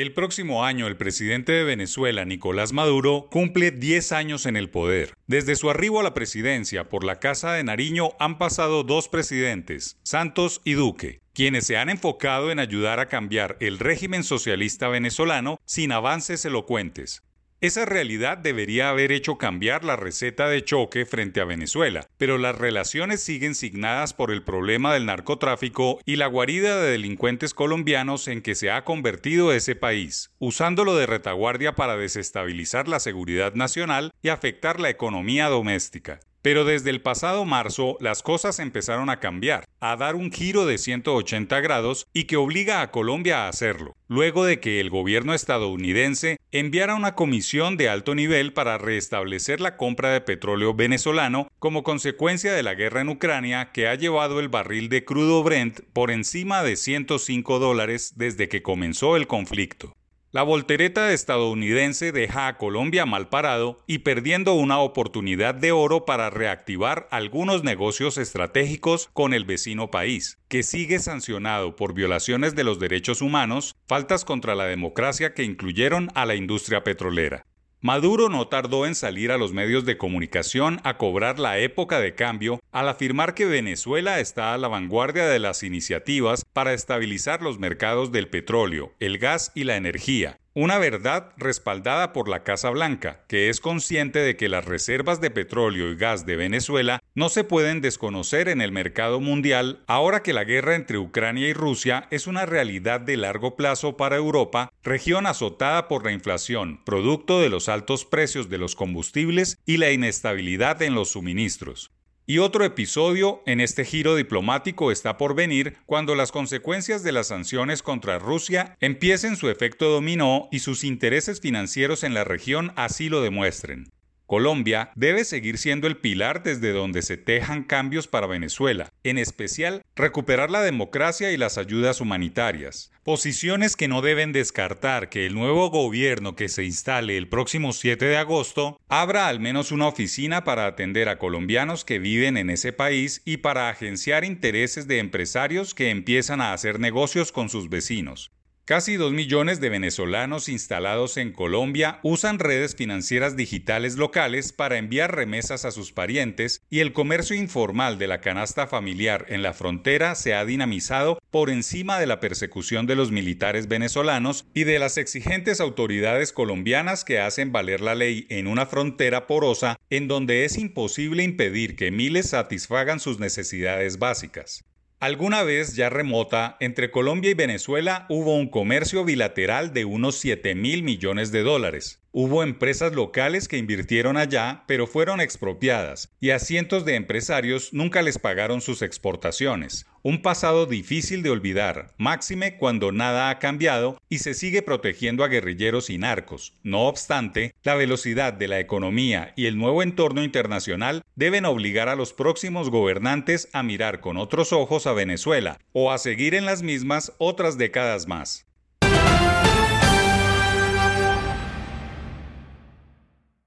El próximo año el presidente de Venezuela, Nicolás Maduro, cumple 10 años en el poder. Desde su arribo a la presidencia por la Casa de Nariño han pasado dos presidentes, Santos y Duque, quienes se han enfocado en ayudar a cambiar el régimen socialista venezolano sin avances elocuentes. Esa realidad debería haber hecho cambiar la receta de choque frente a Venezuela, pero las relaciones siguen signadas por el problema del narcotráfico y la guarida de delincuentes colombianos en que se ha convertido ese país, usándolo de retaguardia para desestabilizar la seguridad nacional y afectar la economía doméstica. Pero desde el pasado marzo las cosas empezaron a cambiar, a dar un giro de 180 grados y que obliga a Colombia a hacerlo, luego de que el gobierno estadounidense enviara una comisión de alto nivel para restablecer la compra de petróleo venezolano como consecuencia de la guerra en Ucrania que ha llevado el barril de crudo Brent por encima de 105 dólares desde que comenzó el conflicto. La voltereta estadounidense deja a Colombia mal parado y perdiendo una oportunidad de oro para reactivar algunos negocios estratégicos con el vecino país, que sigue sancionado por violaciones de los derechos humanos, faltas contra la democracia que incluyeron a la industria petrolera. Maduro no tardó en salir a los medios de comunicación a cobrar la época de cambio al afirmar que Venezuela está a la vanguardia de las iniciativas para estabilizar los mercados del petróleo, el gas y la energía, una verdad respaldada por la Casa Blanca, que es consciente de que las reservas de petróleo y gas de Venezuela no se pueden desconocer en el mercado mundial ahora que la guerra entre Ucrania y Rusia es una realidad de largo plazo para Europa, región azotada por la inflación, producto de los altos precios de los combustibles y la inestabilidad en los suministros. Y otro episodio en este giro diplomático está por venir cuando las consecuencias de las sanciones contra Rusia empiecen su efecto dominó y sus intereses financieros en la región así lo demuestren. Colombia debe seguir siendo el pilar desde donde se tejan cambios para Venezuela, en especial recuperar la democracia y las ayudas humanitarias, posiciones que no deben descartar que el nuevo gobierno que se instale el próximo 7 de agosto abra al menos una oficina para atender a colombianos que viven en ese país y para agenciar intereses de empresarios que empiezan a hacer negocios con sus vecinos. Casi dos millones de venezolanos instalados en Colombia usan redes financieras digitales locales para enviar remesas a sus parientes y el comercio informal de la canasta familiar en la frontera se ha dinamizado por encima de la persecución de los militares venezolanos y de las exigentes autoridades colombianas que hacen valer la ley en una frontera porosa en donde es imposible impedir que miles satisfagan sus necesidades básicas. Alguna vez ya remota, entre Colombia y Venezuela hubo un comercio bilateral de unos 7 mil millones de dólares. Hubo empresas locales que invirtieron allá, pero fueron expropiadas, y a cientos de empresarios nunca les pagaron sus exportaciones. Un pasado difícil de olvidar, máxime cuando nada ha cambiado y se sigue protegiendo a guerrilleros y narcos. No obstante, la velocidad de la economía y el nuevo entorno internacional deben obligar a los próximos gobernantes a mirar con otros ojos a Venezuela o a seguir en las mismas otras décadas más.